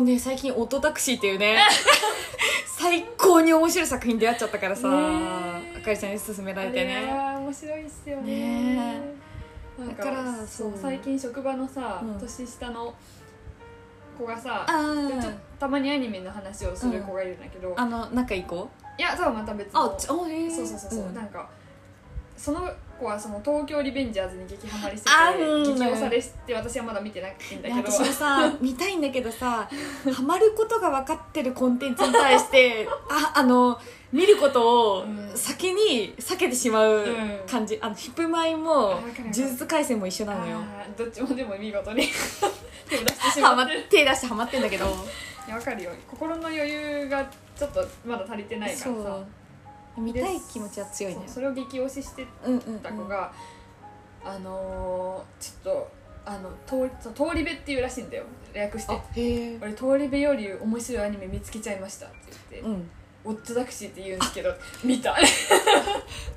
うね最近「オトタクシー」っていうね 最高に面白い作品出会っちゃったからさ、ねあかりちゃんに勧められてね。は面白いっすよね。ねだからそそう。う最近職場のさ、うん。年下の子がさたまにアニメの話をする子がいるんだけど、あの仲いい子？いやそうまた別の。あそうそうそうそう、ん。なんかその子はその東京リベンジャーズに激ハマりしてて激推されして私はまだ見てないんだけど。私もさ 見たいんだけどさハマることが分かってるコンテンツに対して ああの見ることをうん。先に避けてしまううん。感じ、あのヒップマイも呪術廻戦も一緒なのよ。どっちもでも見事に 手を出してしまって手出してハマってんだけど。いやわかるよ。心の余裕がちょっとまだ足りてないからさ見たい気持ちは強いね。それを激推ししてうんうん、うん、た子が、あのー、ちょっとあの通通り部っていうらしいんだよ。略して。俺通り部より面白いアニメ見つけちゃいましたって言って、うん。オットタクシーって言うんですけど見た。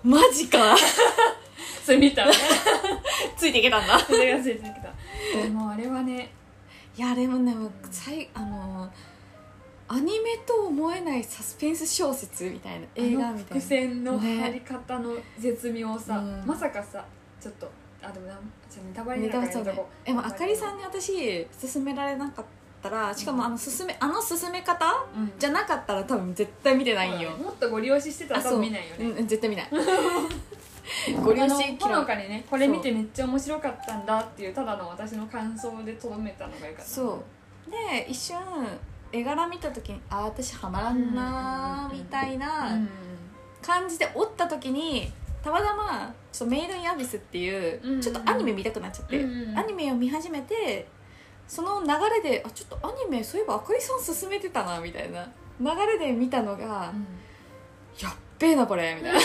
マジか。それ見た ついていけたんだ。それがついてきた。でもあれはねいやでもね最あのアニメと思えないサスペンス小説みたいな映画みたいな。伏線のね張り方の絶妙さ、うん。まさかさちょっとあでもなじゃあネタバレにネなるからでもあかりさんに私勧められなかったらしかもあの勧めあの勧め方うん。じゃなかったら多分絶対見てないんよ。もっとご利用ししてたら多分見ないよね。うんう。ん絶対見ない。ご利用しほのかにねこれ見てめっちゃ面白かったんだっていうただの私の感想でとどめたのがよかった。そう。で一瞬絵柄見た時にあ私ハマらんなーみたいなうん感じでおった時にたまたまちょっとメイド・イン・アビスっていう、うんちょっとアニメ見たくなっちゃって、うんアニメを見始めてその流れであちょっとアニメそういえばあかりさん勧めてたなみたいな。流れで見たのが、やっべえなこれみたいな、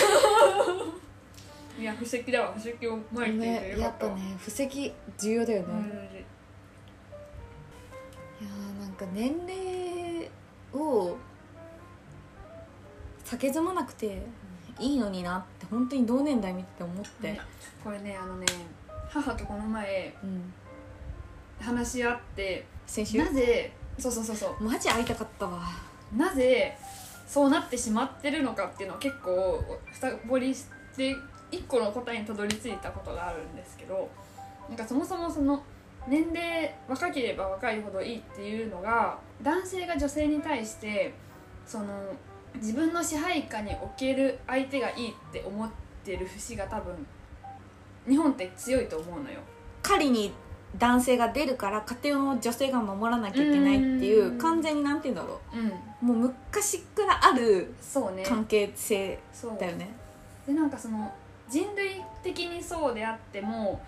いや布石だわ。布石を巻いていてね、やっぱね布石重要だよね、うん。いやーなんか年齢を避けずまなくていいのになって本当に同年代見てて思って、ねこれねあのね母とこの前うん、話し合って先週？なぜそうそうそうそう。マジ会いたかったわ。なぜそうなってしまってるのかっていうのを結構深掘りして一個の答えにたどり着いたことがあるんですけどなんかそもそもその年齢若ければ若いほどいいっていうのが男性が女性に対してその自分の支配下に置ける相手がいいって思ってる節が多分日本って強いと思うのよ。狩りに男性が出るから家庭を女性が守らなきゃいけないっていううん。完全になんて言うんだろう。ん、うもう昔からある関係性そうだよね。でなんかその人類的にそうであっても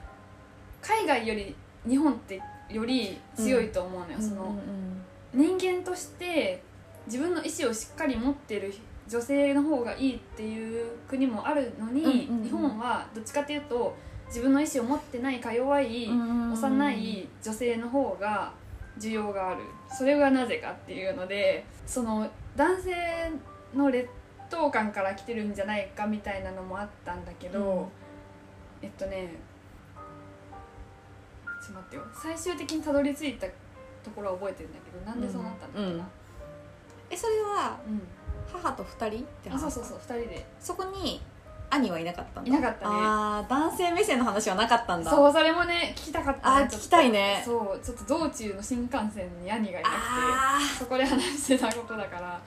海外より日本ってより強いと思うのよ、そのうんうん人間として自分の意思をしっかり持ってる女性の方がいいっていう国もあるのに、うんうんうん。日本はどっちかっていうと自分の意思を持ってないか弱い、うん。幼い女性の方が需要がある。それがなぜかっていうのでその男性の劣等感から来てるんじゃないかみたいなのもあったんだけど、うん。えっとねちょっと待ってよ。最終的にたどり着いたところは覚えてるんだけどなんでそうなったんだっけな、えそれはうん。母と二人って話あそうそうそう2人で。そこに兄はいなかったんだ。いなかったね。ああ男性目線の話はなかったんだ。そうそれもね聞きたかった。あ聞きたいね。そうちょっと道中の新幹線に兄がいなくてあそこで話してたことだから。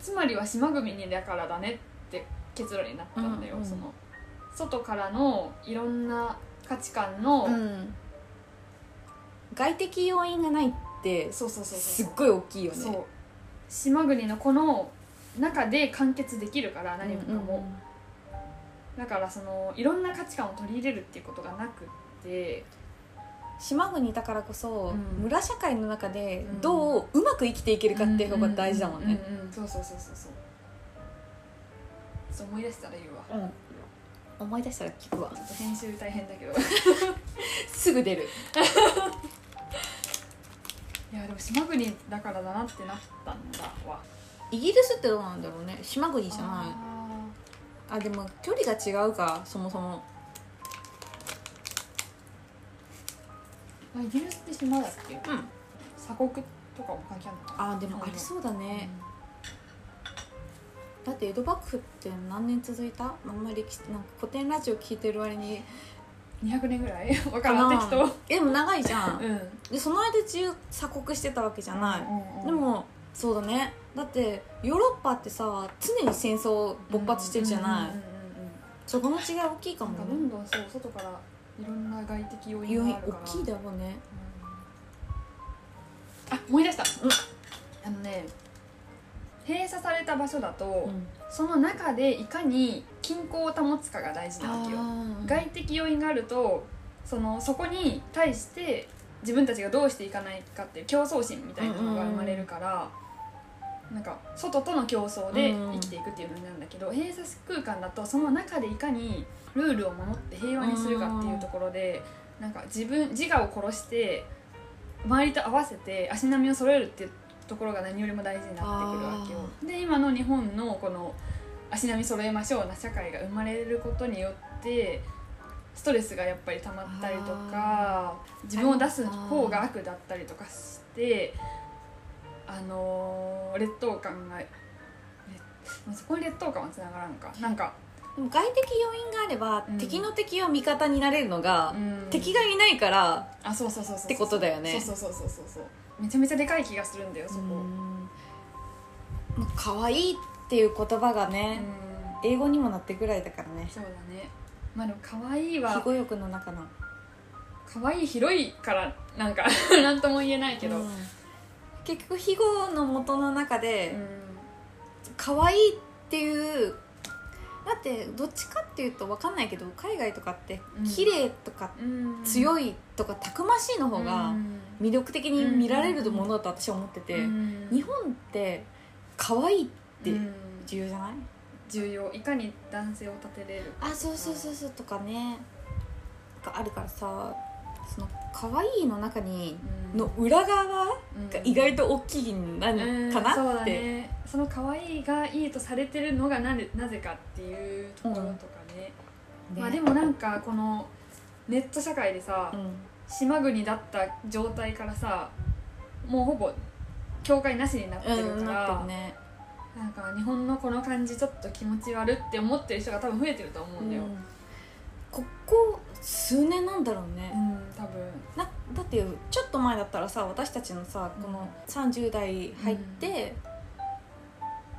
つまりは島国にだからだねって結論になったんだよ、うんうん。その外からのいろんな価値観の、ーうん。外的要因がないってそうそうそうすっごい大きいよね。そう。島国のこの中で完結できるから何もかも、うんうんだからそのいろんな価値観を取り入れるっていうことがなくって。島国だからこそ、うん。村社会の中でうん。どううまく生きていけるかっていう方が大事だもんね。そうそうそうそうそうそう。思い出したら言うわ。うん思い出したら聞くわ。編集大変だけど。すぐ出る。いやでも島国だからだなってなったんだわ。イギリスってどうなんだろうね。島国じゃない。ああでも距離が違うかそもそも。ーあイギリスって島だっけ？うん。鎖国とかも関係あるのかな？あーでもありそうだうね、だって江戸幕府って何年続いた？あんまりなんか古典ラジオ聞いてる割にん200年ぐらい？わからん適当えでも長いじゃん。うん。でその間中鎖国してたわけじゃない、うんうんでもそうだね。だってヨーロッパってさ常に戦争勃発してるじゃない、うんうんうんうんそこの違い大きいかもなんかどねんどんそう外からいろんな外的要因が大きいだろうね。あ思い出した、うん。あのね閉鎖された場所だと、うん。その中でいかに均衡を保つかが大事なわけよ。あ外的要因があるとそのそこに対して自分たちがどうしていかないかっていう競争心みたいなのが生まれるから、なんか外との競争で生きていくっていうのになるんだけど、閉鎖空間だとその中でいかにルールを守って平和にするかっていうところで、なんか自分自我を殺して周りと合わせて足並みを揃えるってところが何よりも大事になってくるわけよ。で今の日本のこの足並み揃えましょうな社会が生まれることによってストレスがやっぱり溜まったりとか自分を出す方が悪だったりとかしてあのー劣等感がそこに劣等感はつながらんか。なんか、ーでも外的要因があれば、うん。敵の敵は味方になれるのが、うん。敵がいないからあそうそうそうそうってことだよね。そうそうそうそうそうそうめちゃめちゃでかい気がするんだよそこ。うん。可愛いっていう言葉がうん。ね、英語にもなってぐらいだからね。そうだね。まあでも可愛い肥は後欲の中の。可愛い広いからなんか なんとも言えないけど、うん。結局肥後の元の中で、うん。可愛いっていうだってどっちかっていうと分かんないけど海外とかってうん。綺麗とかうん。強いとかたくましいの方がうん。魅力的に見られるものだと私は思ってて、うん。日本って可愛いってうん重要じゃない、重要。いかに男性を立てれるかあそうそうそうそうとかね。があるからさその可愛いの中にの裏側が意外と大きいんなうんかなそうだって、ね。その可愛いがいいとされてるのがなぜなぜかっていうところとかね、ねまあでもなんかこのネット社会でさ、うん。島国だった状態からさもうほぼ境界なしになってるうん、から、ね、なんか日本のこの感じちょっと気持ち悪って思ってる人が多分増えてると思うんだよ、うん。ここ数年なんだろうね、うん、多分。なだってちょっと前だったらさ私たちのさこの30代入って、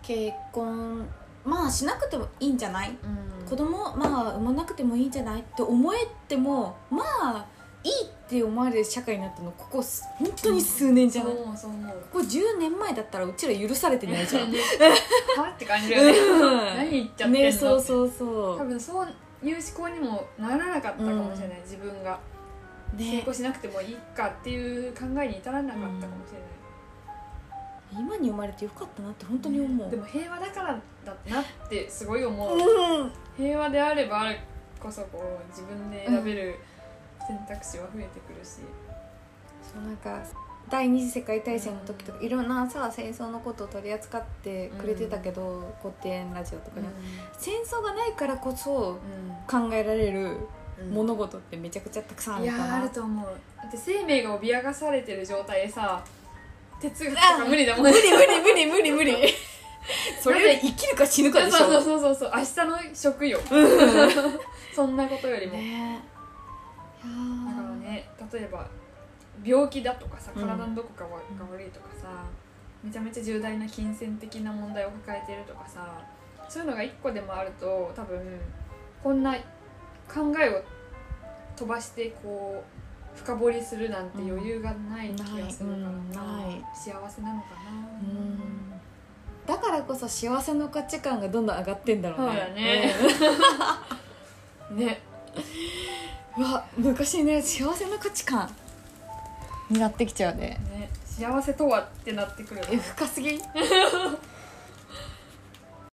結婚まあしなくてもいいんじゃない、うん。子供まあ産まなくてもいいんじゃない？って思えてもまあいいって思われる社会になったのここす本当に数年じゃん、そうこ思うそう思う。こ10年前だったらうちら許されてないじゃん。ね。はって感じだよね、何言っちゃってんのねそうそうそ多分そういう思考にもならなかったかもしれない、自分が。う成ね功しなくてもいいかっていう考えに至らなかったかもしれない、今に生まれてよかったなって本当に思う、でも平和だからだなってすごい思う、うん。平和であればあるこそこう自分で選べる選択肢は増えてくるし、そうなんか第二次世界大戦の時とかいろんなさ戦争のことを取り扱ってくれてたけど、古典ラジオとかで、戦争がないからこそ考えられるうん物事ってめちゃくちゃたくさんあいやるかな、ーあると思う。だって生命が脅かされてる状態でさ哲学とか無理だもん無理無理無理無理無理 それより生きるか死ぬかでしょ。そうそうそうそう明日の食よ。そんなことよりも、ね。いやだからーね例えば病気だとかさうん。体のどこかが悪いとかさ、めちゃめちゃ重大な金銭的な問題を抱えてるとかさそういうのが一個でもあると多分こんな考えを飛ばしてこう深掘りするなんて余裕がない気がするからうんな、幸せなのかな、うん。だからこそ幸せの価値観がどんどん上がってんだろうね。そうだね。ねうん。うわ昔ね幸せの価値観になってきちゃうね。ね幸せとはってなってくる深すぎ